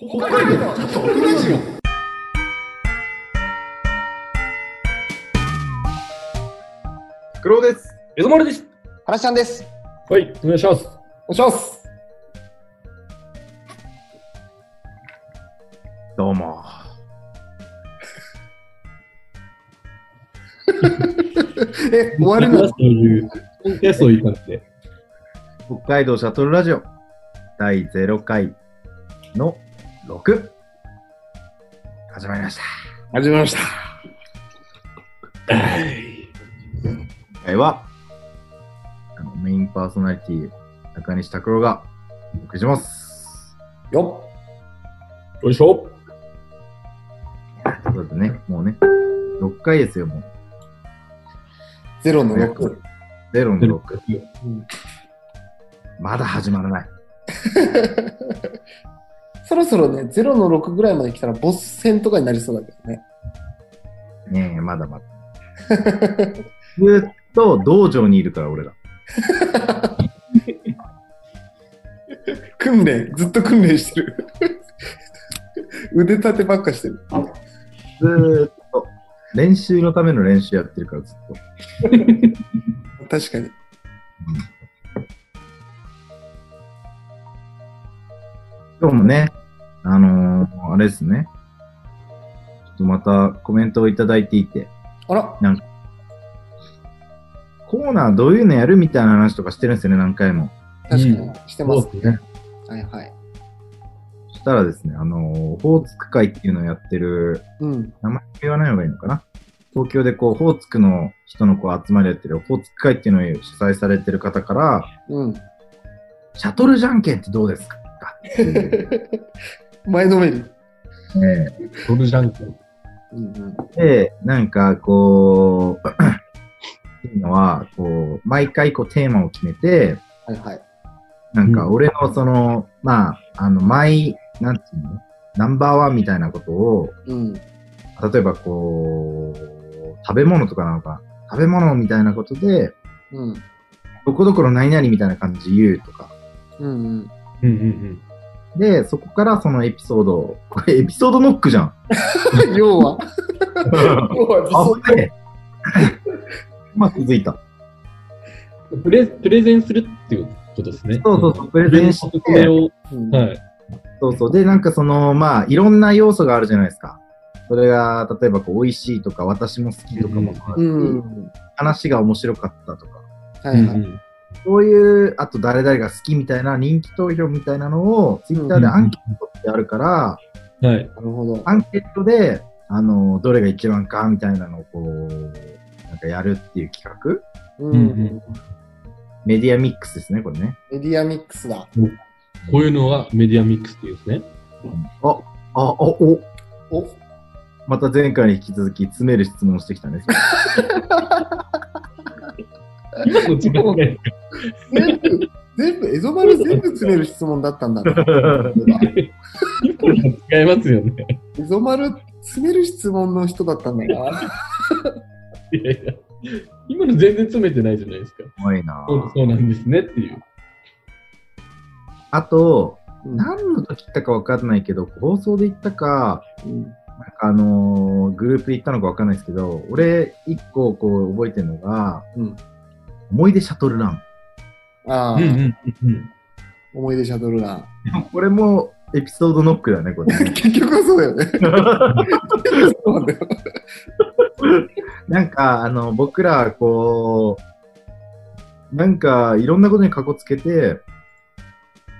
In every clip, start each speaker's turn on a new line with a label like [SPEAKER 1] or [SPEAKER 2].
[SPEAKER 1] 北海道ラジオ
[SPEAKER 2] 黒です。
[SPEAKER 1] 江戸丸です。
[SPEAKER 3] 話ちゃんです。
[SPEAKER 1] はい、お願いします。
[SPEAKER 3] お願いします。
[SPEAKER 2] どうも。
[SPEAKER 3] え、終わるの？
[SPEAKER 1] そういう、本当はそういう感じで。
[SPEAKER 2] 北海道シャトルラジオ第0回の6。始まりました。
[SPEAKER 3] 始まりました。
[SPEAKER 1] はい。
[SPEAKER 2] 今回は、あのメインパーソナリティ、中西拓郎がお送りします。
[SPEAKER 3] よ
[SPEAKER 1] よいしょ。
[SPEAKER 2] ということでね、もうね、6回ですよ、もう。
[SPEAKER 3] っ。ゼロの6。
[SPEAKER 2] 0の6。
[SPEAKER 3] うん
[SPEAKER 2] まだ始まらない。
[SPEAKER 3] そろそろね、ゼロの6ぐらいまで来たらボス戦とかになりそうだけどね。
[SPEAKER 2] ねえ、まだまだ。ずっと道場にいるから、俺ら。
[SPEAKER 3] 訓練、ずっと訓練してる。腕立てばっかしてる。
[SPEAKER 2] ずーっと。練習のための練習やってるから、ずっと。
[SPEAKER 3] 確かに。
[SPEAKER 2] 今日もね、あのーあれですね。ちょっとまたコメントをいただいていて、
[SPEAKER 3] あら、
[SPEAKER 2] コーナーどういうのやるみたいな話とかしてるんですよね、何回も。
[SPEAKER 3] 確かに、
[SPEAKER 1] うん
[SPEAKER 3] してます
[SPEAKER 1] ね。
[SPEAKER 3] はいはい。
[SPEAKER 2] そしたらですね、あのー、オホーツク会っていうのをやってる、
[SPEAKER 3] うん。
[SPEAKER 2] 名前言わない方がいいのかな？東京でこう、オホーツクの人のこう集まりやってるオホーツク会っていうのを主催されてる方から、
[SPEAKER 3] うん。
[SPEAKER 2] シャトルじゃんけんってどうですか？っていう
[SPEAKER 3] 前のめり。
[SPEAKER 2] ね
[SPEAKER 1] トルジャンク。
[SPEAKER 3] うんうん。
[SPEAKER 2] で、なんかこう、っていうのは、こう、毎回こうテーマを決めて、
[SPEAKER 3] はいはい。
[SPEAKER 2] なんか俺のその、まあ、あの、マイ、なんていうの？ナンバーワンみたいなことを、
[SPEAKER 3] うん。
[SPEAKER 2] 例えばこう、食べ物とかなのか、食べ物みたいなことで、
[SPEAKER 3] うん。
[SPEAKER 2] どこどこの何々みたいな感じで言うとか。
[SPEAKER 3] うんうん。
[SPEAKER 1] うんうん
[SPEAKER 2] で、そこからそのエピソードを、これエピソードノックじゃん。
[SPEAKER 3] 要は、要は
[SPEAKER 2] あ、ね。まあ気づいた。
[SPEAKER 1] うん。プレプレゼンするっていうことですね。
[SPEAKER 2] そうそうそう、プレゼンして、
[SPEAKER 1] それを、
[SPEAKER 3] うん
[SPEAKER 1] はい。
[SPEAKER 2] そうそう。で、なんかその、まあ、いろんな要素があるじゃないですか。それが、例えばこう、美味しいとか、私も好きとかもう
[SPEAKER 3] ん。
[SPEAKER 2] 話が面白かったとか、
[SPEAKER 3] はいはい。
[SPEAKER 1] うん
[SPEAKER 2] そういう、あと誰々が好きみたいな人気投票みたいなのを、ツイッターでアンケートってあるから、
[SPEAKER 1] うんはい。
[SPEAKER 3] なるほど。
[SPEAKER 2] アンケートで、あの、どれが一番かみたいなのをこう、なんかやるっていう企画
[SPEAKER 3] う
[SPEAKER 1] うんうん
[SPEAKER 2] メディアミックスですね、これね。
[SPEAKER 3] メディアミックスだ。
[SPEAKER 1] こういうのはメディアミックスっていうんですね。
[SPEAKER 2] あ、あ、あ、お、
[SPEAKER 3] お
[SPEAKER 2] また前回に引き続き、詰める質問をしてきたね。
[SPEAKER 1] 今の違いないです か
[SPEAKER 3] 全部、全部、エゾマル全部詰める質問だったんだな。
[SPEAKER 1] 今の違いますよね。
[SPEAKER 3] エゾマル詰める質問の人だったんだな。
[SPEAKER 1] いやいや。今の全然詰めてないじゃないですか。
[SPEAKER 2] すごいな
[SPEAKER 1] そうそうなんですねっていう。
[SPEAKER 2] あと、
[SPEAKER 3] うん
[SPEAKER 2] 何の時言ったかわかんないけど、放送で言ったか、
[SPEAKER 3] うん
[SPEAKER 2] なんかあのーグループで言ったのかわかんないですけど、俺、一個こう覚えてるのが、
[SPEAKER 3] うん
[SPEAKER 2] 思い出シャトルラン。
[SPEAKER 3] ああ、
[SPEAKER 1] うんうんうん
[SPEAKER 3] 思い出シャトルラン。
[SPEAKER 2] これもエピソードノックだね、これね。
[SPEAKER 3] 結局はそうだよね。そうなんだよ。
[SPEAKER 2] なんか、あの、僕ら、こう、なんか、いろんなことにかこつけて、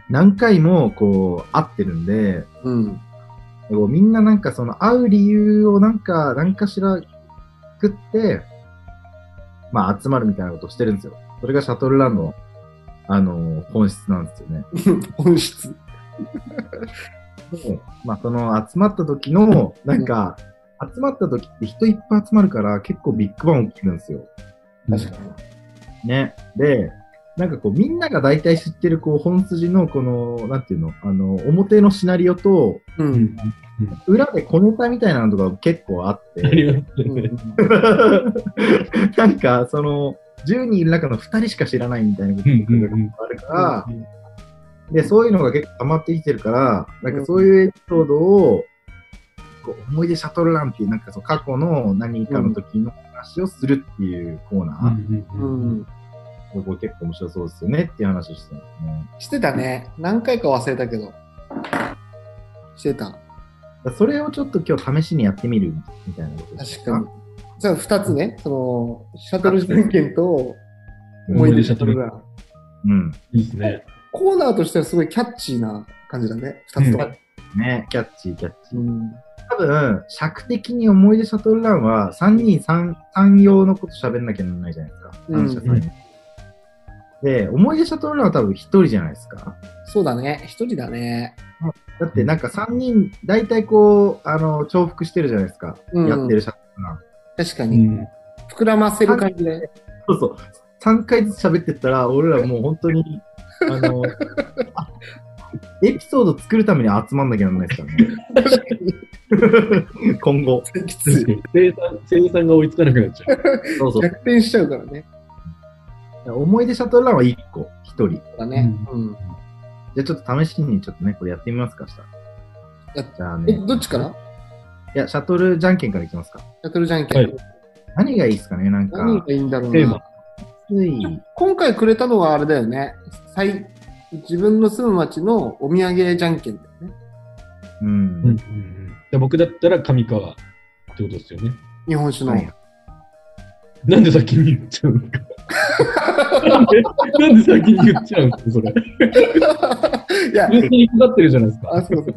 [SPEAKER 2] 何回も、こう、会ってるんで、
[SPEAKER 3] うん。
[SPEAKER 2] こうみんななんかその会う理由をなんか、何かしら作って、まあ集まるみたいなことをしてるんですよ。それがシャトルランの、あの、本質なんですよね。
[SPEAKER 3] 本質。
[SPEAKER 2] でまあその集まった時の、なんか、集まった時って人いっぱい集まるから結構ビッグバン起きるんですよ。
[SPEAKER 3] 確かに。
[SPEAKER 2] ね。で、なんかこうみんなが大体知ってるこう本筋のこの、なんていうの、あの、表のシナリオと、
[SPEAKER 3] う。
[SPEAKER 1] うんん
[SPEAKER 2] 裏で小ネタみたいなのとか結構あっ
[SPEAKER 1] あ
[SPEAKER 2] て、
[SPEAKER 1] ね。
[SPEAKER 2] なんかその、10人いる中の2人しか知らないみたいなことがあるから、で、そういうのが結構溜まってきてるから、なんかそういうエピソードを、こう思い出シャトルランっていう、なんかそう過去の何かの時の話をするっていうコーナー。
[SPEAKER 3] うん。
[SPEAKER 2] これ結構面白そうですよねっていう話をしてたんですね。
[SPEAKER 3] してたね。何回か忘れたけど。してた。
[SPEAKER 2] それをちょっと今日試しにやってみるみたいなことです
[SPEAKER 3] 確かに。じゃあ二つね、その、シャトルじゃんけんと、思い出シャトルラン。
[SPEAKER 2] うん。
[SPEAKER 1] いいですね。
[SPEAKER 3] コーナーとしてはすごいキャッチーな感じだね。二つとも。
[SPEAKER 2] ね、キャッチー、キャッチー。
[SPEAKER 3] うん。
[SPEAKER 2] 多分、尺的に思い出シャトルランは3人3、3用のこと喋んなきゃならないじゃないですか。
[SPEAKER 3] うん
[SPEAKER 2] で、思い出シャトルランは多分1人じゃないですか。
[SPEAKER 3] そうだね。一人だね。
[SPEAKER 2] だってなんか3人、大体こう、あの、重複してるじゃないですか。
[SPEAKER 3] うん
[SPEAKER 2] やってるシャトルラン。
[SPEAKER 1] う
[SPEAKER 3] 確かに。
[SPEAKER 1] ん。
[SPEAKER 3] 膨らませる感じで。
[SPEAKER 2] そうそう。3回ずつ喋ってったら、俺らもう本当に、あの、あエピソード作るために集まんなきゃならないですからね。今後。
[SPEAKER 3] きつい。
[SPEAKER 1] 生産、生産が追いつかなくなっちゃう。
[SPEAKER 2] そうそう。
[SPEAKER 3] 逆転しちゃうからね。
[SPEAKER 2] 思い出シャトルランは1個、1人。じ
[SPEAKER 3] だね。うん。
[SPEAKER 2] ゃあちょっと試しにちょっとね、これやってみますか、したら。
[SPEAKER 3] や
[SPEAKER 2] じゃあ
[SPEAKER 3] え、
[SPEAKER 2] ね。
[SPEAKER 3] どっちから？
[SPEAKER 2] いや、シャトルじゃんけんからいきますか。
[SPEAKER 3] シャトルじゃんけん。
[SPEAKER 1] はい
[SPEAKER 2] 何がいいですかねなんか、
[SPEAKER 3] 何がいいんだろうな今回くれたのはあれだよね。最自分の住む町のお土産じゃんけんだよね。
[SPEAKER 2] うん。
[SPEAKER 1] うん。で僕だったら上川ってことですよね。
[SPEAKER 3] 日本酒の。
[SPEAKER 2] はい
[SPEAKER 1] なんで先に言っちゃうんですかなんでなんで先に言っちゃうんですかそれ。
[SPEAKER 3] いや、
[SPEAKER 1] 別にかかってるじゃないですか。
[SPEAKER 3] あ、そうそう。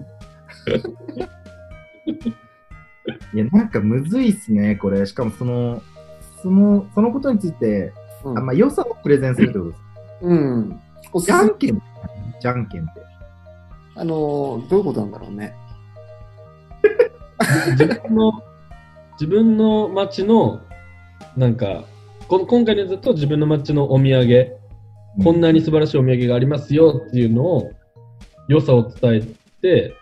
[SPEAKER 2] いや、なんかむずいっすね、これ。しかもその、その、そのことについて、
[SPEAKER 3] うん
[SPEAKER 2] あんま良さをプレゼンするってことです。
[SPEAKER 3] うん。
[SPEAKER 2] じゃんけんじゃんけんって。
[SPEAKER 3] あのー、どういうことなんだろうね。
[SPEAKER 1] 自分の、自分の町の、なんか、この今回のやつだと自分の町のお土産、こんなに素晴らしいお土産がありますよっていうのを、良さを伝えて、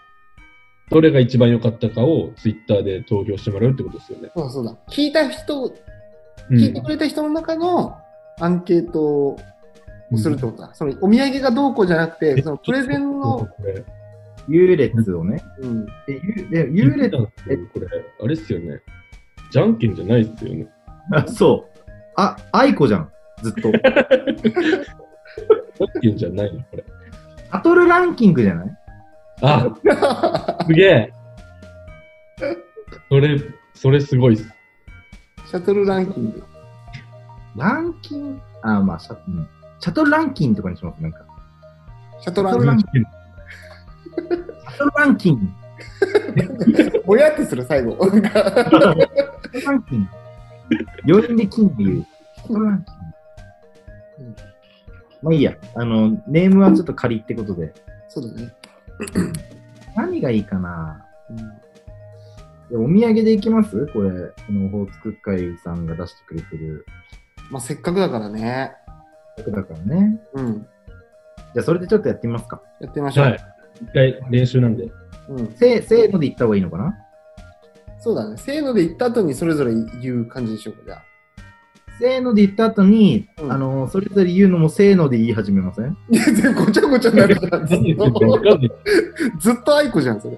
[SPEAKER 1] どれが一番良かったかをツイッターで投票してもらうってことですよね。
[SPEAKER 3] そうだそうだ。聞いた人、
[SPEAKER 1] う
[SPEAKER 3] 聞いてくれた人の中のアンケートをするってことだ。そのお土産がどうこうじゃなくて、そのプレゼンの、
[SPEAKER 2] 優劣をね。
[SPEAKER 3] うん。
[SPEAKER 2] で、優で優劣、
[SPEAKER 1] これ、あれっすよね。じゃんけんじゃないっすよね。
[SPEAKER 2] あ、そう。あ、愛子じゃん。ずっと。
[SPEAKER 1] じゃんけんじゃないのこれ。
[SPEAKER 2] バトルランキングじゃない？
[SPEAKER 1] あ、すげえ。それ、それすごいっす。
[SPEAKER 3] シャトルランキング。
[SPEAKER 2] ランキン？グあ、まあ、シャ,、うん、シャトルランキングとかにします、なんか。
[SPEAKER 3] シャトルランキン
[SPEAKER 2] シャトルランキング。シャトルランキング。
[SPEAKER 3] グ。ぼやってする、最後。なんか
[SPEAKER 2] シャトルランキング。余韻で金っていう。シャトルランキング。まあいいや。あの、ネームはちょっと仮ってことで。
[SPEAKER 3] そうだね。
[SPEAKER 2] 何がいいかな
[SPEAKER 3] うん
[SPEAKER 2] お土産でいきます？これ、このオホーツク海さんが出してくれてる
[SPEAKER 3] まあ、せっかくだからね。
[SPEAKER 2] 曲だからね。
[SPEAKER 3] うん。
[SPEAKER 2] じゃあ、それでちょっとやってみますか。
[SPEAKER 3] やってみましょう。
[SPEAKER 1] はい。一回練習なんで。
[SPEAKER 3] うん。
[SPEAKER 2] せー、せーので言った方がいいのかな？
[SPEAKER 3] そうだね。せーので言った後にそれぞれ言う感じでしょうか、じゃあ。
[SPEAKER 2] せーので言った後に、
[SPEAKER 3] うん
[SPEAKER 2] あの、それぞれ言うのもせーので言い始めません？
[SPEAKER 3] いや、全然ごちゃごちゃになるから。ずっと。ずっと愛子じゃん、それ。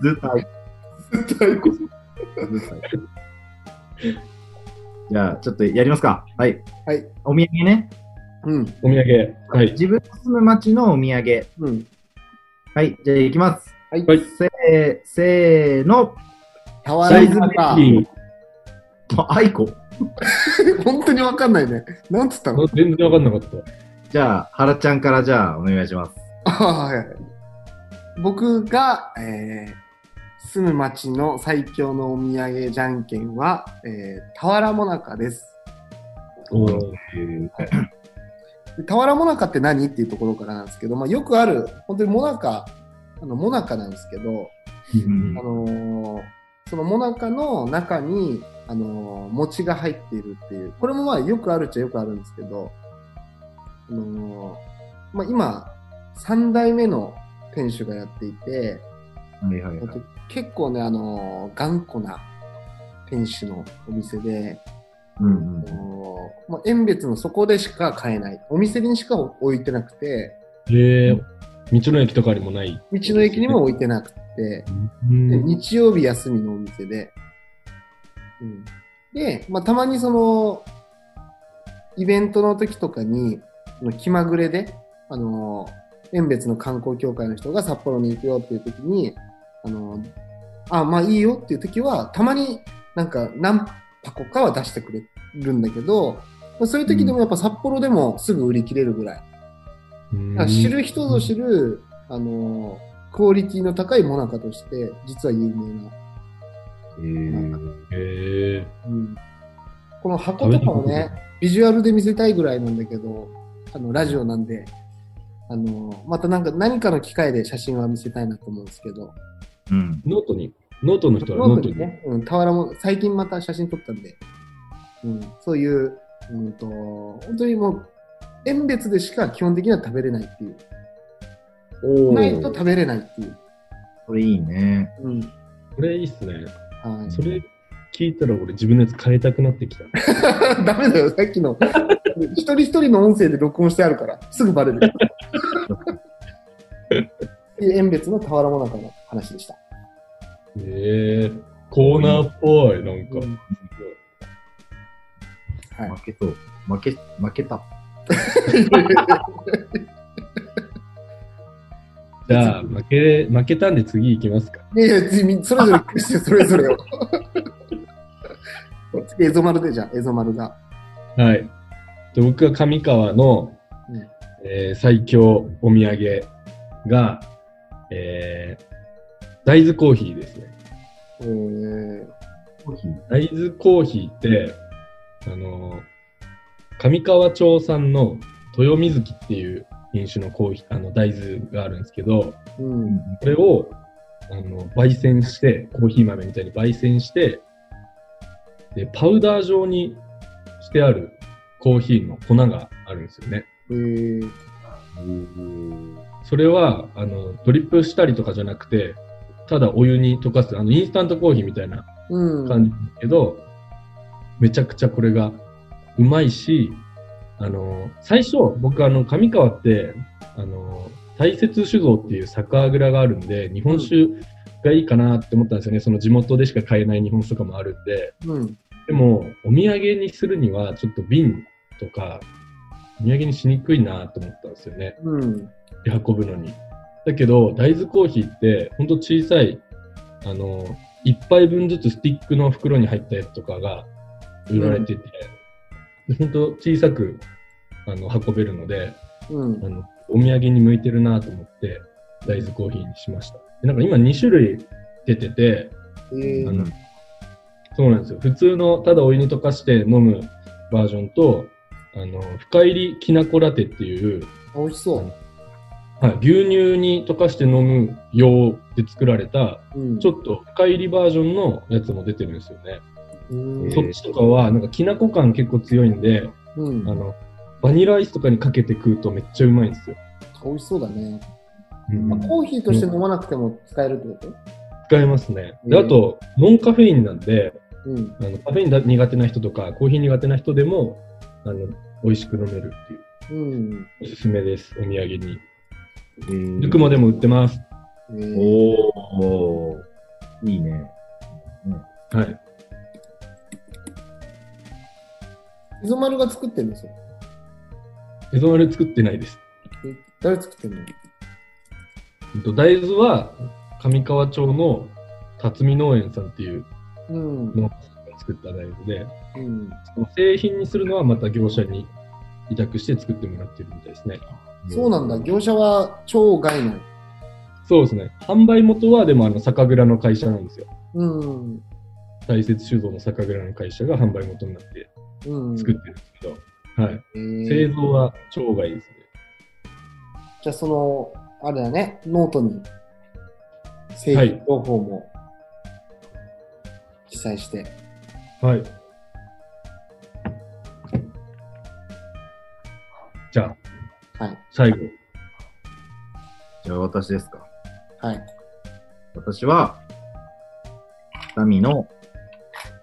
[SPEAKER 2] ずっと愛
[SPEAKER 3] ずっと愛子。
[SPEAKER 2] ずっと愛じゃあ、ちょっとやりますか。はい。
[SPEAKER 3] はい。
[SPEAKER 2] お土産ね。
[SPEAKER 3] うん。
[SPEAKER 1] お土産。はい。
[SPEAKER 2] 自分の住む町のお土産。
[SPEAKER 3] うん。
[SPEAKER 2] はい。じゃあ、行きます。
[SPEAKER 3] はい。
[SPEAKER 1] はい
[SPEAKER 2] せー、せーの。
[SPEAKER 3] タワ
[SPEAKER 2] サイズ
[SPEAKER 3] ーか。
[SPEAKER 1] いい
[SPEAKER 2] あ愛子。
[SPEAKER 3] 本当にわかんないね。なんつったの？
[SPEAKER 1] 全然わかんなかった。
[SPEAKER 2] じゃあ、原ちゃんからじゃあ、お願いします。
[SPEAKER 3] あはいはい。僕が、えー、住む町の最強のお土産じゃんけんは、えー、俵もなかです。
[SPEAKER 1] おー
[SPEAKER 3] で俵もなかって何？っていうところからなんですけど、まあ、よくある、本当にもなか、あの、もなかなんですけど、
[SPEAKER 2] うん
[SPEAKER 3] あのーそのもなかの中に、あのー餅が入っているっていう、これもまあよくあるっちゃよくあるんですけど、あのーまあ今、3代目の店主がやっていて、
[SPEAKER 2] はいはいはい
[SPEAKER 3] えっと。結構ね、あのー頑固な店主のお店で、
[SPEAKER 2] うんうん
[SPEAKER 3] あのーもう園別のそこでしか買えない。お店にしか置いてなくて、
[SPEAKER 1] へえ、道の駅とかにもない。
[SPEAKER 3] 道の駅にも置いてなくて、
[SPEAKER 1] うん
[SPEAKER 3] で日曜日休みのお店で、うん、で、まあ、たまにその、イベントの時とかに、気まぐれで、あの、園別の観光協会の人が札幌に行くよっていう時に、あの、あ、まあいいよっていう時は、たまになんか何箱かは出してくれるんだけど、まあそういう時でもやっぱ札幌でもすぐ売り切れるぐらい。知る人ぞ知る、あの、クオリティの高いモナカとして、実は有名な。
[SPEAKER 2] えー、
[SPEAKER 1] へえ。
[SPEAKER 3] うん、この箱とかもね、ビジュアルで見せたいぐらいなんだけど、あの、ラジオなんで、あの、またなんか何かの機会で写真は見せたいなと思うんですけど、
[SPEAKER 2] うん。
[SPEAKER 1] ノートに、ノートの人はノートに。
[SPEAKER 3] ノートにね、うん、俵も最近また写真撮ったんで、うん、そういう、うんと、本当にもう、園別でしか基本的には食べれないっていう。
[SPEAKER 2] お
[SPEAKER 3] ないと食べれないっていう。
[SPEAKER 2] これいいね。
[SPEAKER 3] うん。
[SPEAKER 1] これいいっすね。
[SPEAKER 3] はい。
[SPEAKER 1] それ聞いたら俺自分のやつ変えたくなってきた。
[SPEAKER 3] ダメだよ、さっきの。一人一人の音声で録音してあるから、すぐバレる。っていう園別の俵もなかの話でした。
[SPEAKER 1] へえ。コーナーっぽい、なんか。
[SPEAKER 3] うんはい。
[SPEAKER 2] 負けそう。負け、負けた。
[SPEAKER 1] じゃあ、負け、負けたんで次行きますか。
[SPEAKER 3] いやいや、次それぞれして、それぞれを。次、エゾマルでじゃあ、エゾマルが。
[SPEAKER 1] はい。で僕は上川の、
[SPEAKER 3] うん
[SPEAKER 1] えー最強お土産が、えー大豆コーヒーですね。
[SPEAKER 3] えー、
[SPEAKER 2] コーヒー。
[SPEAKER 1] 大豆コーヒーって、あのー上川町産の豊水木っていう品種のコーヒー、あの大豆があるんですけど、
[SPEAKER 3] うん。
[SPEAKER 1] これを、あの、焙煎して、コーヒー豆みたいに焙煎して、で、パウダー状にしてあるコーヒーの粉があるんですよね。
[SPEAKER 3] えー、
[SPEAKER 1] それは、あの、ドリップしたりとかじゃなくて、ただお湯に溶かす、あの、インスタントコーヒーみたいな
[SPEAKER 3] うん。
[SPEAKER 1] 感じですけど、めちゃくちゃこれがうまいし、あの、最初、僕あの、上川って、あの、大雪酒造っていう酒蔵があるんで、日本酒がいいかなって思ったんですよね。その地元でしか買えない日本酒とかもあるんで。
[SPEAKER 3] うん。
[SPEAKER 1] でも、お土産にするには、ちょっと瓶とか、お土産にしにくいなと思ったんですよね。
[SPEAKER 3] うん。
[SPEAKER 1] 運ぶのに。だけど、大豆コーヒーって、ほんと小さい、あの、一杯分ずつスティックの袋に入ったやつとかが売られてて、でほんと小さく、あの、運べるので、
[SPEAKER 3] うん
[SPEAKER 1] あ。の、お土産に向いてるなと思って、大豆コーヒーにしました。でなんか今2種類出てて、
[SPEAKER 3] えー
[SPEAKER 1] あの、そうなんですよ。普通のただお湯に溶かして飲むバージョンと、あの、深入りきなこラテっていう、
[SPEAKER 3] 美味しそう。
[SPEAKER 1] はい、牛乳に溶かして飲む用で作られた、
[SPEAKER 3] うん。
[SPEAKER 1] ちょっと深入りバージョンのやつも出てるんですよね。
[SPEAKER 3] うん。
[SPEAKER 1] そっちとかは、なんかきなこ感結構強いんで、
[SPEAKER 3] うん
[SPEAKER 1] あ。の、バニラアイスとかにかけて食うとめっちゃうまいんですよ。
[SPEAKER 3] 美味しそうだね。
[SPEAKER 1] うん
[SPEAKER 3] まあ、コーヒーとして飲まなくても使えるってこと？
[SPEAKER 1] 使えますね。で、
[SPEAKER 3] うん
[SPEAKER 1] あと、ノンカフェインなんで、
[SPEAKER 3] うん。
[SPEAKER 1] あのカフェインだ苦手な人とか、コーヒー苦手な人でも、あの、美味しく飲めるっていう、
[SPEAKER 3] うん。
[SPEAKER 1] おすすめです、お土産に。
[SPEAKER 2] えー
[SPEAKER 1] ルクモでも売ってます。
[SPEAKER 3] えー、
[SPEAKER 2] おー、いいね。
[SPEAKER 1] はい。
[SPEAKER 3] 磯丸が作ってるんですよ。
[SPEAKER 1] エゾマル作ってないです。
[SPEAKER 3] え誰作ってんの？
[SPEAKER 1] うんと大豆は上川町の辰巳農園さんっていう
[SPEAKER 3] うん。
[SPEAKER 1] 農家さんが作った大豆で、
[SPEAKER 3] うん。
[SPEAKER 1] その製品にするのはまた業者に委託して作ってもらってるみたいですね。
[SPEAKER 3] そうなんだ。業者は超外の。
[SPEAKER 1] そうですね。販売元はでもあの酒蔵の会社なんですよ。
[SPEAKER 3] うん。
[SPEAKER 1] 大雪酒造の酒蔵の会社が販売元になって
[SPEAKER 3] うん。
[SPEAKER 1] 作ってるんですけど、はい。
[SPEAKER 3] えー
[SPEAKER 1] 製造は町外ですね。
[SPEAKER 3] じゃあその、あれだね、ノートに製品情報も記載して。
[SPEAKER 1] はい。じゃあ、
[SPEAKER 3] はい。
[SPEAKER 1] 最後。
[SPEAKER 2] じゃあ私ですか。
[SPEAKER 3] はい。
[SPEAKER 2] 私は、ダミの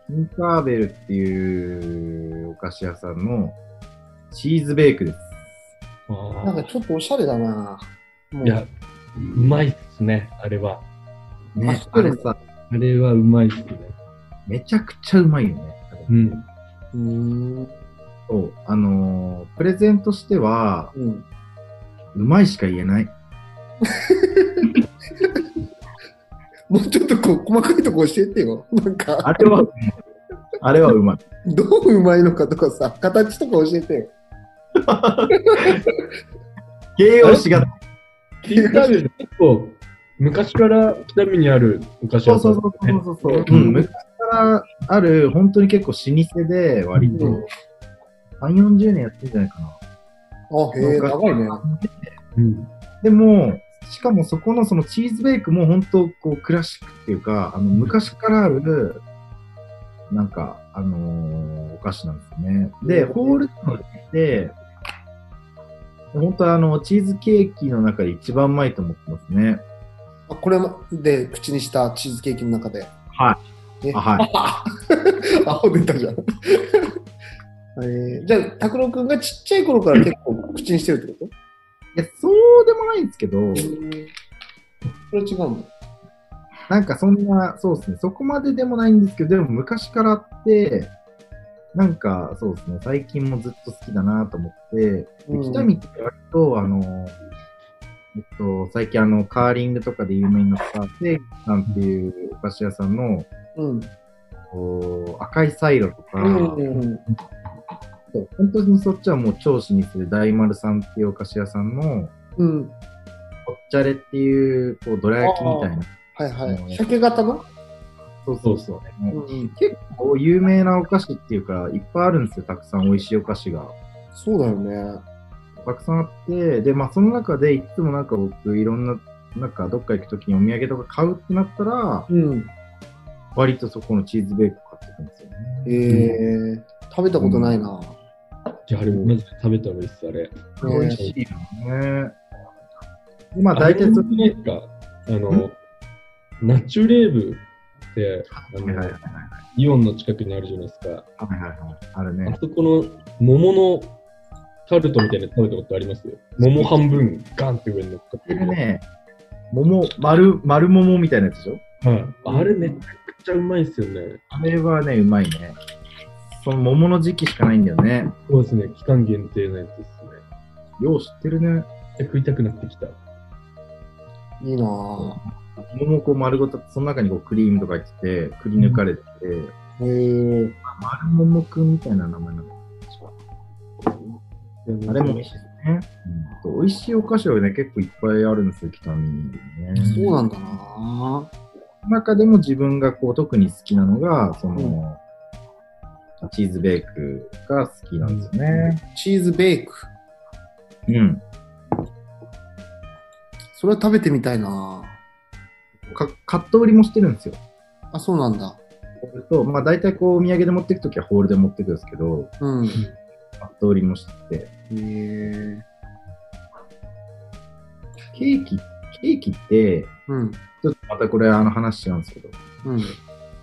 [SPEAKER 2] ティンカーベルっていうお菓子屋さんのチーズベークです。
[SPEAKER 1] あ
[SPEAKER 3] なんかちょっとおしゃれだなもう
[SPEAKER 1] いや、うまいっすね、あれは。
[SPEAKER 2] ね
[SPEAKER 3] あ、
[SPEAKER 2] あれさ、
[SPEAKER 1] あれはうまいっすね。
[SPEAKER 2] めちゃくちゃうまいよね。
[SPEAKER 1] うん。
[SPEAKER 3] うーん。
[SPEAKER 2] そう、あのープレゼントしては、
[SPEAKER 3] うん。
[SPEAKER 2] うまいしか言えない。
[SPEAKER 3] もうちょっとこう細かいとこ教えてよ。なんか、
[SPEAKER 2] あれは、あれはうまい。
[SPEAKER 3] どううまいのかとかさ、形とか教えてよ。
[SPEAKER 2] 形容詞が、
[SPEAKER 1] ティンカーベル結構、昔から北見にあるお菓子屋さ
[SPEAKER 2] そうそ
[SPEAKER 1] ん
[SPEAKER 2] うそうそうそう。うん、昔からある、本当に結構老舗で、割と、
[SPEAKER 3] うん
[SPEAKER 2] 3、40年やってんじゃないかな。
[SPEAKER 3] あ、へえ、長いね。
[SPEAKER 1] うん。
[SPEAKER 2] でも、しかもそこのそのチーズベークも本当こうクラシックっていうか、あの昔からある、なんか、あのーお菓子なんですよね。で、
[SPEAKER 3] うん
[SPEAKER 2] ホールのって、本当あの、チーズケーキの中で一番うまいと思ってますね。
[SPEAKER 3] あこれで口にしたチーズケーキの中で。
[SPEAKER 2] はい。
[SPEAKER 3] え
[SPEAKER 2] あはい。
[SPEAKER 3] アホ出たじゃん。えーじゃあ、拓郎くんがちっちゃい頃から結構口にしてるってこ
[SPEAKER 2] いや、そうでもないんですけど、
[SPEAKER 3] とそれ違うんだ。
[SPEAKER 2] なんかそんな、そうですね、そこまででもないんですけど、でも昔からあって、なんかそうですね、最近もずっと好きだなと思って、北見って割と、あの、えっと、最近あの、カーリングとかで有名になった、セーキさんっていうお菓子屋さんの、
[SPEAKER 3] うん。
[SPEAKER 2] こう赤いサイロとか、
[SPEAKER 3] うん。
[SPEAKER 2] そう本当にそっちはもう超老舗で大丸さんっていうお菓子屋さんの、
[SPEAKER 3] うん。
[SPEAKER 2] おっちゃれっていう、こう、どら焼きみたいな。
[SPEAKER 3] はいは
[SPEAKER 2] うん
[SPEAKER 3] い。鮭型の？
[SPEAKER 2] そうそうそう。
[SPEAKER 3] うん。
[SPEAKER 2] 結構有名なお菓子っていうか、いっぱいあるんですよ、たくさん美味しいお菓子が。
[SPEAKER 3] そうだよね。
[SPEAKER 2] たくさんあって、で、まあその中でいつもなんか僕いろんな、なんかどっか行くときにお土産とか買うってなったら、
[SPEAKER 3] うん。
[SPEAKER 2] 割とそこのチーズベーク買ってくんですよね。
[SPEAKER 3] えー、食べたことないな。
[SPEAKER 1] いや、あれ、マジで食べたいいっす、あれ。
[SPEAKER 3] ね
[SPEAKER 2] 美味しいよね。でまあ大体そ
[SPEAKER 1] あれもないですかあの、ナチュレーブって、イオンの近くにあるじゃないですか。
[SPEAKER 2] はいはいはい。ある
[SPEAKER 1] あ
[SPEAKER 2] ね。
[SPEAKER 1] そこの桃のタルトみたいなの食べたことあります？桃半分ガンって上に乗っかってる。
[SPEAKER 2] ね、桃、丸、丸桃みたいなやつでしょ？
[SPEAKER 1] はい。あれめちゃくちゃうまいっすよね。
[SPEAKER 2] あれはね、うまいね。その桃の時期しかないんだよね。
[SPEAKER 1] そうですね。期間限定のやつですね。
[SPEAKER 2] よう知ってるね。
[SPEAKER 1] 食いたくなってきた。
[SPEAKER 3] いいなぁ。
[SPEAKER 2] 桃こう丸ごと、その中にこうクリームとか入ってて、くり抜かれてて、
[SPEAKER 3] へー。
[SPEAKER 2] 丸桃くんみたいな名前なの。あれも美味しいですね。うん、美味しいお菓子はね、結構いっぱいあるんですよ、北見にね。
[SPEAKER 3] そうなんだな
[SPEAKER 2] 中でも自分がこう特に好きなのが、その、チーズベークが好きなんですよね。
[SPEAKER 3] チーズベーク？
[SPEAKER 2] うん。
[SPEAKER 3] それは食べてみたいな
[SPEAKER 2] かカット売りもしてるんですよ。
[SPEAKER 3] あ、そうなんだ。
[SPEAKER 2] それと、まあ大体こうお土産で持っていくときはホールで持っていくんですけど、
[SPEAKER 3] うん。へ
[SPEAKER 2] カット売りもしてて、
[SPEAKER 3] ー。
[SPEAKER 2] ケーキ、ケーキって、
[SPEAKER 3] うん。
[SPEAKER 2] ちょっとまたこれあの話違うんですけど、
[SPEAKER 3] うん。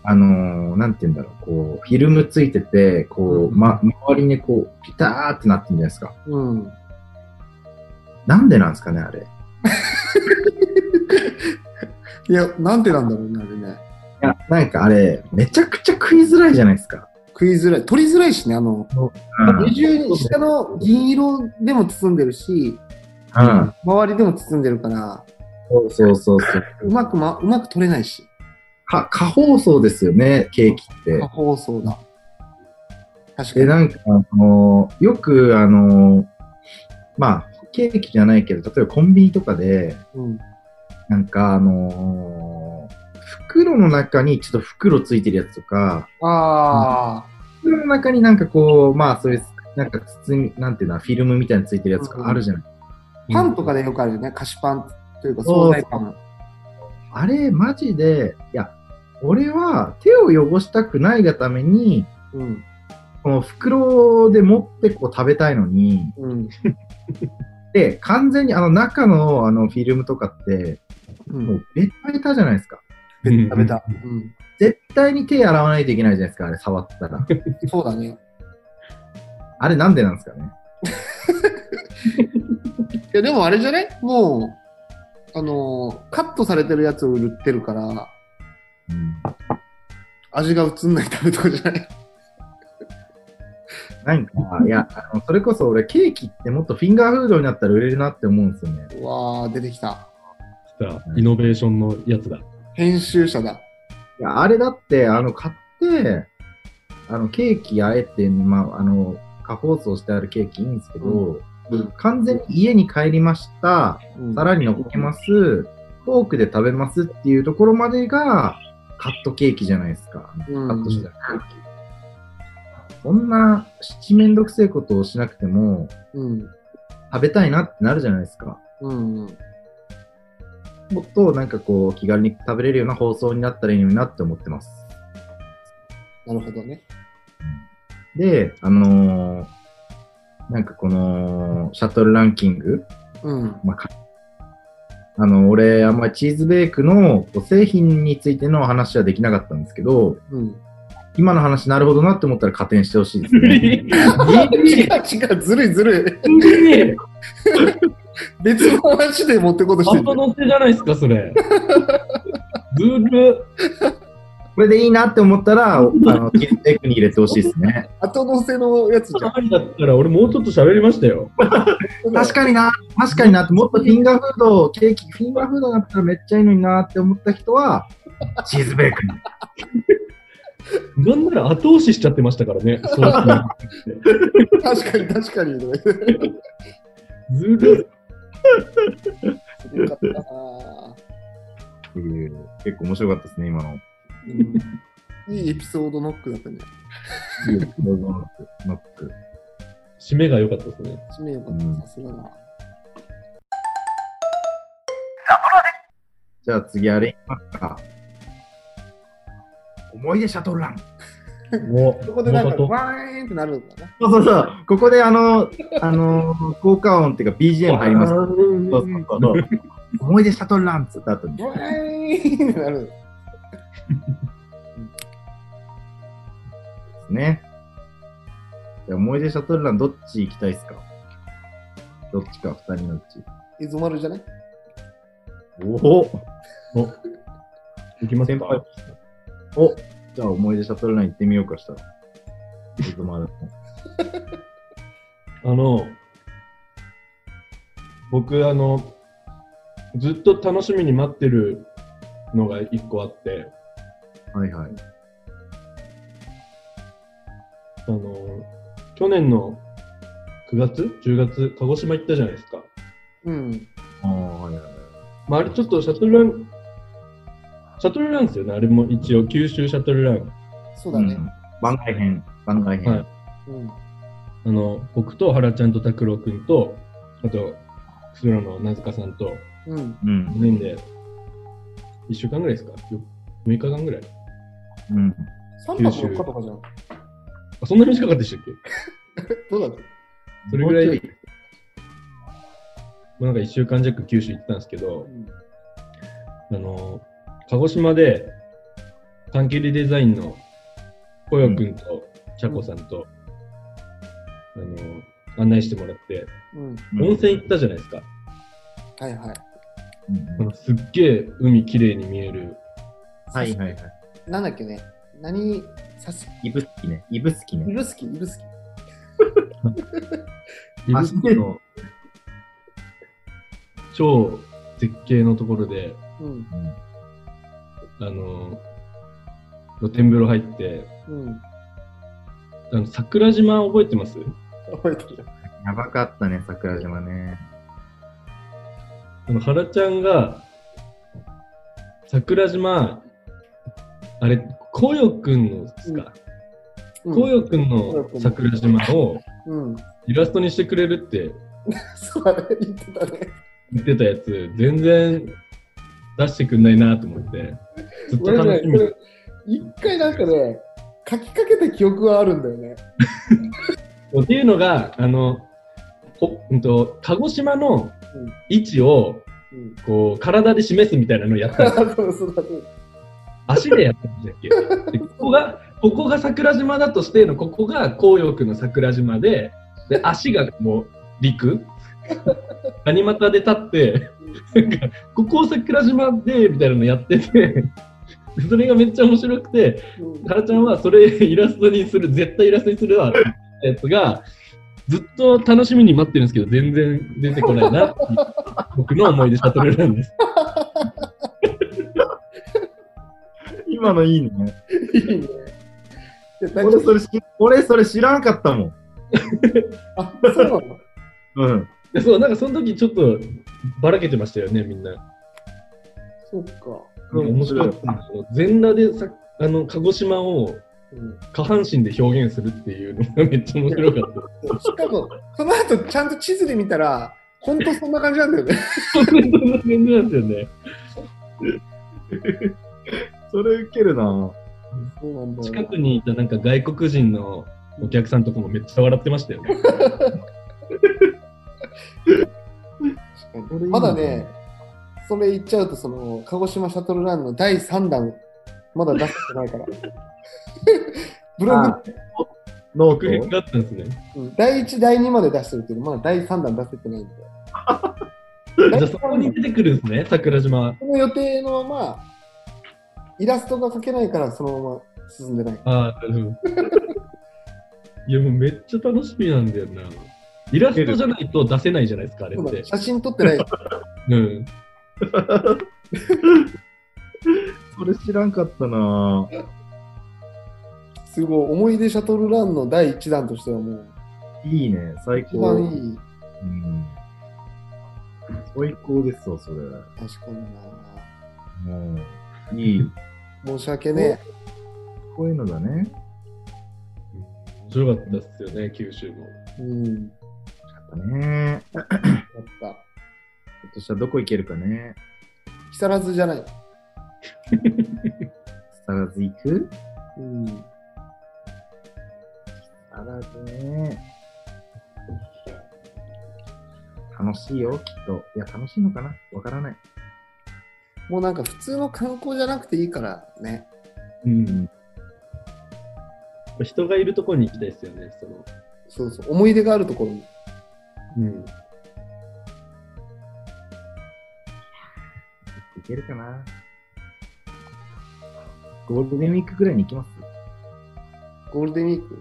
[SPEAKER 2] あのーなんて言うんだろう、こう、フィルムついてて、こう、
[SPEAKER 3] うん
[SPEAKER 2] ま、周りにこう、ピターってなってるんじゃないですか。
[SPEAKER 3] うん。
[SPEAKER 2] なんでなんですかね、あれ。
[SPEAKER 3] いや、なんでなんだろうね、あれね。
[SPEAKER 2] いや、なんかあれ、めちゃくちゃ食いづらいじゃないですか。
[SPEAKER 3] 食いづらい。取りづらいしね、あの、
[SPEAKER 2] うん。
[SPEAKER 3] 二重に下の銀色でも包んでるし、
[SPEAKER 2] うん。
[SPEAKER 3] 周りでも包んでるから、
[SPEAKER 2] そうそうそうそう。
[SPEAKER 3] うまくま、うまく取れないし。
[SPEAKER 2] か、過包装ですよね、ケーキって
[SPEAKER 3] 過。放送だ。確か
[SPEAKER 2] で、
[SPEAKER 3] に。
[SPEAKER 2] なんか、あのーよく、あのーまあ、ケーキじゃないけど、例えばコンビニとかで、
[SPEAKER 3] うん。
[SPEAKER 2] なんか、あのー袋の中にちょっと袋ついてるやつとか、
[SPEAKER 3] あ
[SPEAKER 2] 袋の中になんかこう、まあ、そういう、なんか包み、なんていうの、フィルムみたいについてるやつがあるじゃない。
[SPEAKER 3] ー、パンとかでよくあるよね。菓子パンというか、
[SPEAKER 2] そう
[SPEAKER 3] 惣菜パン。
[SPEAKER 2] あれ、マジで、いや、俺は手を汚したくないがために、
[SPEAKER 3] うん。
[SPEAKER 2] この袋で持ってこう食べたいのに、
[SPEAKER 3] うん。
[SPEAKER 2] で、完全にあの中のあのフィルムとかって、
[SPEAKER 3] う。
[SPEAKER 2] もうんベタベタじゃないですか。
[SPEAKER 3] 食べた。うん。
[SPEAKER 2] 絶対に手洗わないといけないじゃないですか、あれ触ったら。
[SPEAKER 3] そうだね。
[SPEAKER 2] あれなんでなんですかね。
[SPEAKER 3] いや、でもあれじゃね？もう、あのーカットされてるやつを売ってるから、
[SPEAKER 2] うん。
[SPEAKER 3] 味が映んないためとかじゃない？
[SPEAKER 2] なんか、いや、あのそれこそ俺ケーキってもっとフィンガーフードになったら売れるなって思うんですよね。
[SPEAKER 3] うわー、出てきた。
[SPEAKER 1] さイノベーションのやつだ。
[SPEAKER 3] 編集者だ。
[SPEAKER 2] いや、あれだって、あの、買って、あの、ケーキあえて、まあ、あの、加包装してあるケーキいいんですけど、
[SPEAKER 3] うん
[SPEAKER 2] 完全に家に帰りました、
[SPEAKER 3] うん
[SPEAKER 2] 皿に乗っけます、フォークで食べますっていうところまでが、カットケーキじゃないですか。
[SPEAKER 3] うん
[SPEAKER 2] カットしたケーキ。そんな、七面倒くせえことをしなくても、
[SPEAKER 3] うん。
[SPEAKER 2] 食べたいなってなるじゃないですか。
[SPEAKER 3] うん。
[SPEAKER 2] もっとなんかこう、気軽に食べれるような放送になったらいいのになって思ってます。
[SPEAKER 3] なるほどね。
[SPEAKER 2] で、あのーなんかこの、シャトルランキング、
[SPEAKER 3] うん。
[SPEAKER 2] まあか、あの、俺、あんまりチーズベークの製品についての話はできなかったんですけど、
[SPEAKER 3] うん。
[SPEAKER 2] 今の話なるほどなって思ったら加点してほしいですね。
[SPEAKER 3] 違う違う、ずるいずるい。別の話で持ってこうとしてる。
[SPEAKER 1] 後乗せじゃないですか、それ。ずる。
[SPEAKER 2] これでいいなって思ったら、あの、チーズベークに入れてほしいですね。
[SPEAKER 3] 後乗せのやつじゃん。
[SPEAKER 1] ありだったら俺もうちょっと喋りましたよ。
[SPEAKER 2] 確かにな、確かになって、もっとフィンガーフード、ケーキ、フィンガーフードだったらめっちゃいいのになって思った人は、チーズベークに。
[SPEAKER 1] なんなら後押ししちゃってましたからね。そう
[SPEAKER 3] 確かに確かに。
[SPEAKER 1] ずる。
[SPEAKER 3] よかったな
[SPEAKER 2] 結構面白かったですね、今の。
[SPEAKER 3] うんいいエピソードノックだったね。
[SPEAKER 2] どうぞノックノック。
[SPEAKER 1] 締めが良かったですね。
[SPEAKER 3] 締めよかっ
[SPEAKER 2] うん
[SPEAKER 3] た。さすがだ。
[SPEAKER 2] じゃあ次あれいきますか。思い出シャトルラン。
[SPEAKER 1] お
[SPEAKER 3] ここでなんか、ワーンってなるんだな。
[SPEAKER 2] そうそうそう。ここであの、あの、効果音っていうか BGM 入ります。そうそうそうそう。思い出シャトルランっつった後に。
[SPEAKER 3] ワーンってなる。
[SPEAKER 2] ですね。じゃあ思い出シャトルランどっち行きたいですか？どっちか、二人のうち。
[SPEAKER 3] エゾマルじゃない？
[SPEAKER 2] おお
[SPEAKER 1] いきます
[SPEAKER 2] 先輩
[SPEAKER 1] か。
[SPEAKER 2] おじゃあ思い出シャトルラン行ってみようかしたら。ちょっとまだ
[SPEAKER 1] あの、僕、あの、ずっと楽しみに待ってるのが一個あって、
[SPEAKER 2] はいはい。
[SPEAKER 1] あの、去年の9月 ?10 月、鹿児島行ったじゃないですか。
[SPEAKER 3] うん。
[SPEAKER 2] ああ、はいはいはい。
[SPEAKER 1] まあ、あれちょっとシャトルラン、シャトルランですよね、あれも一応、九州シャトルラン。
[SPEAKER 3] そうだね。
[SPEAKER 2] うん番外編、番外編。
[SPEAKER 1] はい
[SPEAKER 3] うん。
[SPEAKER 1] あの、僕と原ちゃんと拓郎くんと、あと、クスロの名塚さんと、
[SPEAKER 3] うん。
[SPEAKER 2] うん。
[SPEAKER 1] 4人で、1週間ぐらいですか ?6 日間ぐらい
[SPEAKER 2] うん。
[SPEAKER 3] 3泊4日とかじゃん。
[SPEAKER 1] あ、そんなに短かったでしたっけ？
[SPEAKER 3] どうだった？
[SPEAKER 1] それぐらい
[SPEAKER 2] もう
[SPEAKER 1] なんか1週間弱九州行ったんですけど
[SPEAKER 3] う、ん
[SPEAKER 1] あの、鹿児島で、短距離デザインの、こよくんと、ちゃこさんと、あの、案内してもらって、
[SPEAKER 3] うん。
[SPEAKER 1] 温泉行ったじゃないですか。
[SPEAKER 3] はいはい。
[SPEAKER 1] すっげえ海綺麗に見える。
[SPEAKER 2] はいはいはい。
[SPEAKER 3] なんだっけね。何、さし、
[SPEAKER 2] イブスキね。イブスキね。
[SPEAKER 3] イブスキ、イブスキ。
[SPEAKER 1] イブスキの超絶景のところで、
[SPEAKER 3] うん。
[SPEAKER 2] うん
[SPEAKER 1] あの、露天風呂入って、
[SPEAKER 3] うん。
[SPEAKER 1] あの桜島覚えてます？
[SPEAKER 3] 覚えてる。
[SPEAKER 2] やばかったね、桜島ね。
[SPEAKER 1] あの原ちゃんが、桜島、あれ、こよくんのですか、
[SPEAKER 3] うん
[SPEAKER 1] こよくんの桜島を
[SPEAKER 3] うん。
[SPEAKER 1] イラストにしてくれるって
[SPEAKER 3] そうだね、言ってたね。
[SPEAKER 1] 言ってたやつ、全然出してくんないなと思って、ずっと楽しみ
[SPEAKER 3] 一回なんかね、書きかけた記憶はあるんだよね。
[SPEAKER 1] っていうのが、あの、ほうんと、鹿児島の位置を
[SPEAKER 3] うん。
[SPEAKER 1] こう体で示すみたいなのをやったんです。足でやってましたっけ？でここが、ここが桜島だとしての、ここが紅葉の桜島で、で、足がもう陸。ガニ股で立って、なん。か、ここ桜島で、みたいなのやってて、それがめっちゃ面白くて、原ちゃんはそれイラストにする、絶対イラストにするわってやつが、ずっと楽しみに待ってるんですけど、全然出てこないな 僕の思い出シャトルランです。
[SPEAKER 2] 今のいいね。
[SPEAKER 3] いいね。
[SPEAKER 2] 俺それし、俺それ知らんかったもん。
[SPEAKER 3] あ、そうなの
[SPEAKER 2] うん。
[SPEAKER 1] でそう、なんかその時ちょっとばらけてましたよね、みんな。
[SPEAKER 3] そうか。
[SPEAKER 2] うん
[SPEAKER 1] 面白かった。全裸でさあの鹿児島を
[SPEAKER 3] うん
[SPEAKER 1] 下半身で表現するっていうのがめっちゃ面白かった。
[SPEAKER 3] しかも、その後ちゃんと地図で見たら、ほんとそんな感じなんだよね。
[SPEAKER 1] そんな感じなんですよね。
[SPEAKER 2] それウケるな
[SPEAKER 3] そうなんだよ
[SPEAKER 1] 近くにいたなんか外国人のお客さんとかもめっちゃ笑ってましたよね。
[SPEAKER 3] まだね、それ言っちゃうと、その、鹿児島シャトルランの第3弾、まだ出してないから。ブログ
[SPEAKER 2] あ、ノ
[SPEAKER 1] 続編
[SPEAKER 2] ート
[SPEAKER 1] があったんですね。
[SPEAKER 3] うん第1、第2まで出してるけど、まだ第3弾出せてないんで。
[SPEAKER 1] じゃあそこに出てくるんですね、桜島。
[SPEAKER 3] この予定のまま、イラストが描けないから、そのまま進んでない。
[SPEAKER 1] ああ、なるほど。いやもうめっちゃ楽しみなんだよな。イラストじゃないと出せないじゃないですか、あれって。
[SPEAKER 3] 写真撮ってない。
[SPEAKER 1] うん。
[SPEAKER 2] それ知らんかったな
[SPEAKER 3] すごい、思い出シャトルランの第1弾としてはもう、
[SPEAKER 2] いいね、最
[SPEAKER 3] 一
[SPEAKER 2] 高。
[SPEAKER 3] 番いい。
[SPEAKER 2] うん。最高ですわ、それ。
[SPEAKER 3] 確かに
[SPEAKER 2] もう、いい。
[SPEAKER 3] な。申し訳ね
[SPEAKER 2] こういうのだね。
[SPEAKER 1] 面白かったっすよね、九州も。
[SPEAKER 3] え。うん。
[SPEAKER 2] よかったね。
[SPEAKER 3] やった。
[SPEAKER 2] 今年はどこ行けるかね。
[SPEAKER 3] 木更津じゃない。
[SPEAKER 2] 木更津行く
[SPEAKER 3] うん。
[SPEAKER 2] 木更津ね。楽しいよ、きっと。いや、楽しいのかな？わからない。
[SPEAKER 3] もうなんか普通の観光じゃなくていいからね。
[SPEAKER 1] うん。人がいるところに行きたいですよね、その。
[SPEAKER 3] そうそう。思い出があるところに。
[SPEAKER 1] うん。
[SPEAKER 2] 行けるかな？ゴールデンウィークぐらいに行きます？
[SPEAKER 3] ゴールデンウィーク？
[SPEAKER 2] うん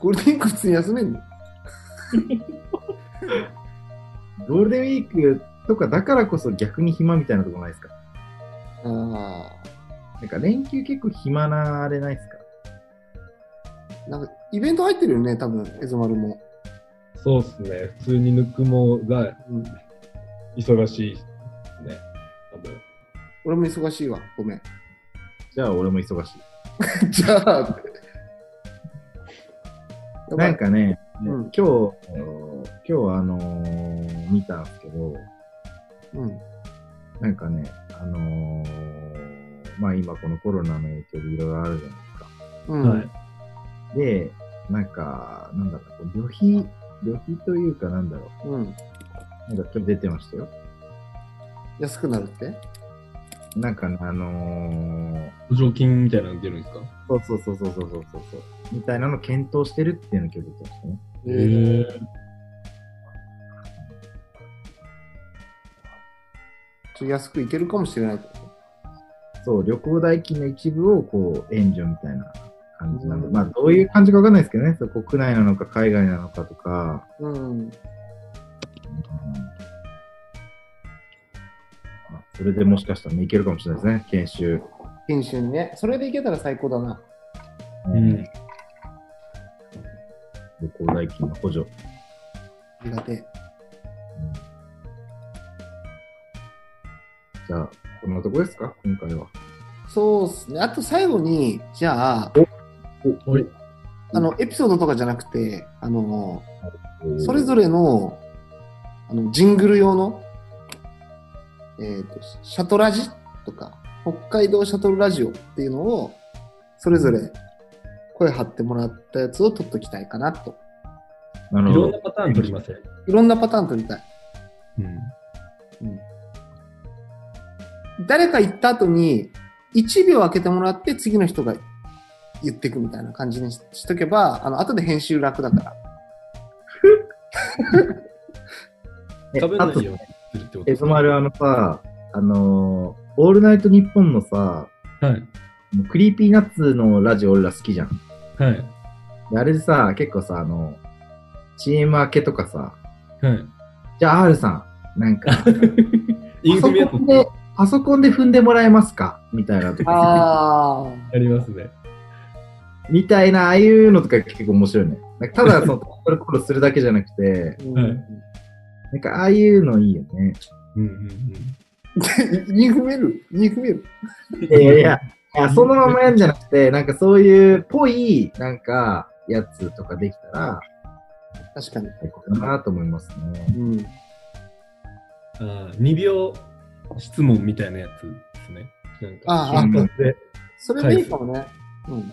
[SPEAKER 3] ゴールデンウィーク普通に休めんの？
[SPEAKER 2] ゴールデンウィークとかだからこそ逆に暇みたいなとこないですか？
[SPEAKER 3] あ
[SPEAKER 2] なんか連休結構暇なあれないですか？
[SPEAKER 3] あ。なんかイベント入ってるよね、多分、エゾマルも。
[SPEAKER 1] そうっすね。普通にぬくもが
[SPEAKER 3] うん。
[SPEAKER 1] 忙しいですね。多分。
[SPEAKER 3] 俺も忙しいわ。ごめん。
[SPEAKER 2] じゃあ俺も忙し
[SPEAKER 3] じゃあ。
[SPEAKER 2] い。なんかね、
[SPEAKER 3] うん
[SPEAKER 2] 今日、今日あのー見たんですけど、
[SPEAKER 3] うん。
[SPEAKER 2] なんかね、あのーまあ今このコロナの影響でいろいろあるじゃないですか。
[SPEAKER 3] うん。
[SPEAKER 1] はい。
[SPEAKER 2] で、なんか、なんだろう、旅費、旅費というかなんだろ
[SPEAKER 3] うん。
[SPEAKER 2] う、なんか今日出てましたよ。
[SPEAKER 3] 安くなるって？
[SPEAKER 2] なんか、あのー、
[SPEAKER 1] 補助金みたいなの出るんですか？
[SPEAKER 2] そうそうそうそうそうそうそう。みたいなの検討してるっていうのを今日出てましたね。
[SPEAKER 1] へえ
[SPEAKER 3] ー。安く行けるかもしれない。
[SPEAKER 2] そう、旅行代金の一部をこう援助みたいな感じなんで、
[SPEAKER 3] うん、
[SPEAKER 2] まあどういう感じかわかんないですけどね、国内なのか海外なのかとか、
[SPEAKER 3] うん、
[SPEAKER 2] それでもしかしたらねいけるかもしれないですね、研修。
[SPEAKER 3] 研修にね。それでいけたら最高だな。
[SPEAKER 1] うん。
[SPEAKER 2] 旅行代金の補助。
[SPEAKER 3] ありがてえ。
[SPEAKER 2] じゃあ、こんなとこですか？今回は。
[SPEAKER 3] そうっすね。あと最後に、じゃあ、
[SPEAKER 1] おい。
[SPEAKER 3] あの、エピソードとかじゃなくて、あの、それぞれの、あの、ジングル用の、えっ、と、シャトラジとか、北海道シャトルラジオっていうのを、それぞれ声張ってもらったやつを撮っときたいかなと。
[SPEAKER 2] なるほど
[SPEAKER 1] いろんな。パターン取りません。
[SPEAKER 3] いろんなパターン撮りたい。
[SPEAKER 1] うん。
[SPEAKER 3] 誰か行った後に、1秒空けてもらって次の人が言っていくみたいな感じにししとけば、あの、後で編集楽だから。
[SPEAKER 2] え
[SPEAKER 1] 食べな
[SPEAKER 2] あと
[SPEAKER 1] いよるってこと
[SPEAKER 2] エゾマルあのさ、あのーオールナイトニッポンのさ、
[SPEAKER 1] はい。
[SPEAKER 2] クリーピーナッツのラジオ俺ら好きじゃん。
[SPEAKER 1] はい。
[SPEAKER 2] であれでさ、結構さ、あの、CM 明けとかさ、
[SPEAKER 1] はい。
[SPEAKER 2] じゃあ R さん、なんか、で、パソコンで踏んでもらえますか？みたいなとか、
[SPEAKER 3] ああ。
[SPEAKER 1] ありますね。
[SPEAKER 2] みたいな、ああいうのとか結構面白いね。ただその、ト ルコールするだけじゃなくて、
[SPEAKER 1] はい
[SPEAKER 2] なんかああいうのいいよね。
[SPEAKER 1] うんうんうん。
[SPEAKER 3] に踏める？に踏める？
[SPEAKER 2] いやいやいや、いやそのままやんじゃなくて、なんかそういうぽい、なんか、やつとかできたら、
[SPEAKER 3] 確かに。
[SPEAKER 2] 最高だなと思いますね。
[SPEAKER 3] うん。
[SPEAKER 1] ああ、2秒質問みたいなやつですね。なんか、
[SPEAKER 3] ああ。それもいいかもね。うん。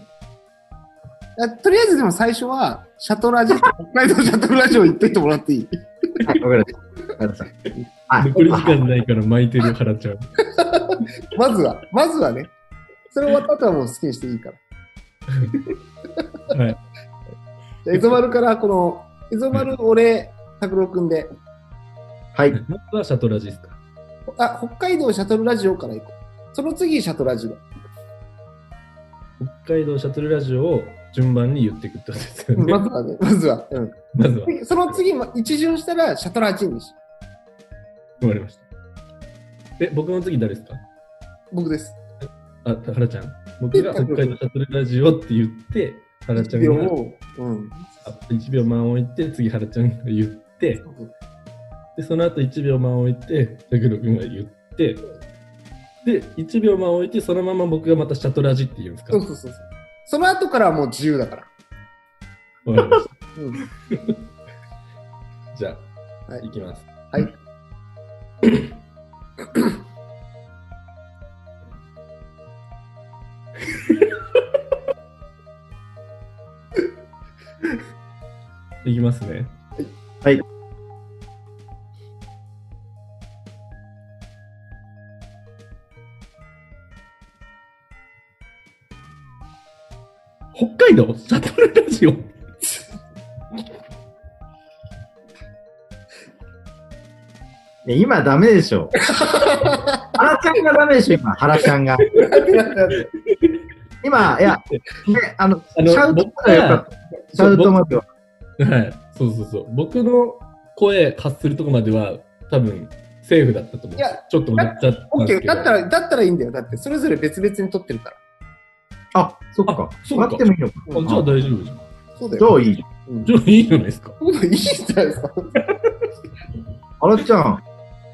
[SPEAKER 3] あとりあえずでも最初は、シャトラジ、北海道シャトルラジオ言っといてもらっていい？
[SPEAKER 2] はい、わかりました。
[SPEAKER 1] 残り時間ないから巻いてる原ちゃん。
[SPEAKER 3] まずは、まずはね。それ終わった後はもう好きにしていいから。
[SPEAKER 1] はい。
[SPEAKER 3] じゃあ、エゾマルからこの、エゾマル、俺、拓郎くんで、
[SPEAKER 2] はい。
[SPEAKER 1] まずはシャトラジですか？
[SPEAKER 3] あ、北海道シャトルラジオから行こう。その次、シャトラジオ。
[SPEAKER 1] 北海道シャトルラジオを順番に言っていくってことですよね。
[SPEAKER 3] まずはね、まずは。うん。
[SPEAKER 1] まずは、
[SPEAKER 3] その次、ま一巡したら、シャトラジにし。
[SPEAKER 1] 終わりました。え、僕の次誰ですか？
[SPEAKER 3] 僕です。
[SPEAKER 1] あ、原ちゃん。僕が北海道シャトルラジオって言って、原ちゃんが
[SPEAKER 3] 秒を、うん。
[SPEAKER 1] あ1秒間置いて、次原ちゃんが言って、で、その後1秒間置いて、ジャクロ君が言って、で、1秒間置いて、そのまま僕がまたシャトラジって言うんですか？
[SPEAKER 3] そうそうそうそう。その後からはもう自由だから。
[SPEAKER 1] わかりました。
[SPEAKER 3] うん。
[SPEAKER 1] じゃあ、
[SPEAKER 3] はい
[SPEAKER 1] いきます。
[SPEAKER 3] はい。
[SPEAKER 1] いきますね。
[SPEAKER 2] 今ダメでしょ。原ちゃんがダメでしょ、今。原ちゃんが。今、いや、ね、あの、
[SPEAKER 1] あの
[SPEAKER 2] シャウトがよかった。シャウトまでは。
[SPEAKER 1] はい。そうそうそう。僕の声発するとこまでは、多分、セーフだったと思う。
[SPEAKER 3] いや
[SPEAKER 1] ちょっと待っちゃった
[SPEAKER 3] オッケー。
[SPEAKER 1] んですけど。
[SPEAKER 3] だったら、だったらいいんだよ。だって、それぞれ別々に撮ってるから。
[SPEAKER 2] あ、そっか
[SPEAKER 1] あ。そうか
[SPEAKER 2] 待ってもいいのか。
[SPEAKER 1] あじゃあ大丈夫じゃん。
[SPEAKER 3] そうだよ。
[SPEAKER 2] じゃあいい。
[SPEAKER 3] うん。
[SPEAKER 1] じゃあいいじゃないですか。
[SPEAKER 3] そうだいいじゃないですか。
[SPEAKER 2] 原ちゃん、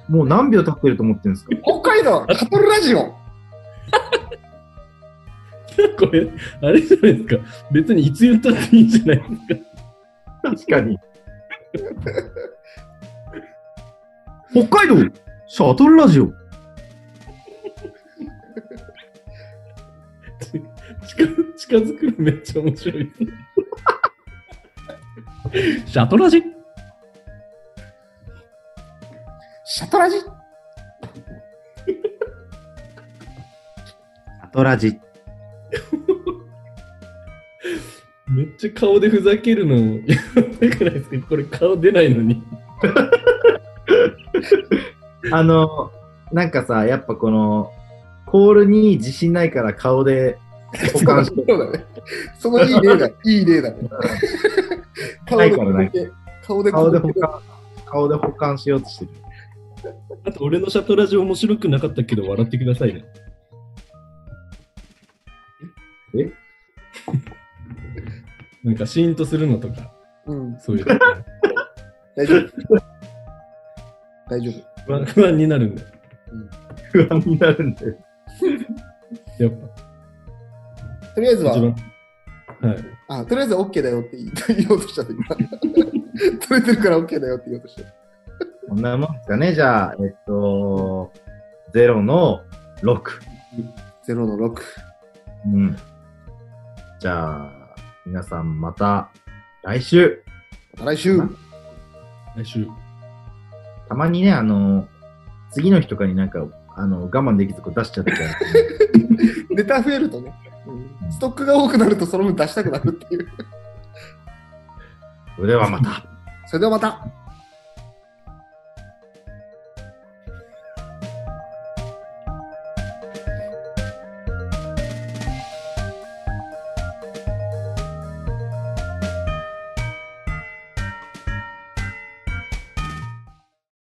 [SPEAKER 2] もう何秒経ってると思ってるんですか？
[SPEAKER 3] 北海道シャトルラジオ
[SPEAKER 1] これ、あれじゃないですか？別にいつ言ったっていいんじゃないですか？
[SPEAKER 2] 確かに。北海道シャトルラジオ
[SPEAKER 1] 近近づくのめっちゃ面白い。シャトラジ？
[SPEAKER 3] シャトラジ？
[SPEAKER 2] シャトラジ。
[SPEAKER 1] めっちゃ顔でふざけるの、やばくないですかこれ顔出ないのに。
[SPEAKER 2] あの、なんかさ、やっぱこの、コールに自信ないから顔で保管して
[SPEAKER 3] そうだね。そのいい例だ。いい例だね。顔で顔で
[SPEAKER 2] 保管しようとしてる。
[SPEAKER 1] あと、俺のシャトラジ面白くなかったけど、笑ってくださいね。
[SPEAKER 2] え？
[SPEAKER 1] なんか、シーンとするのとか、
[SPEAKER 3] うん。
[SPEAKER 1] そういう。
[SPEAKER 3] 大丈夫。大丈夫。
[SPEAKER 1] 不安不安になるんだよ。
[SPEAKER 2] 不安になるんだよ。
[SPEAKER 1] やっぱ、
[SPEAKER 3] とりあえずは。
[SPEAKER 1] はい。
[SPEAKER 3] あ、とりあえずは OK だよって言おうとした今。取れてるから OK だよって言おうとして。
[SPEAKER 2] こんなもんですかね。じゃあ、えっと、0の6。
[SPEAKER 3] 0の6。
[SPEAKER 2] うん。じゃあ、皆さんまた来週。
[SPEAKER 3] また来週。
[SPEAKER 1] 来週。
[SPEAKER 2] たまにね、あの、次の日とかになんかあの、我慢できずこう出しちゃって
[SPEAKER 3] ネタ増えるとね、うんストックが多くなるとその分出したくなるっていう。
[SPEAKER 2] それではまた。
[SPEAKER 3] それではまた。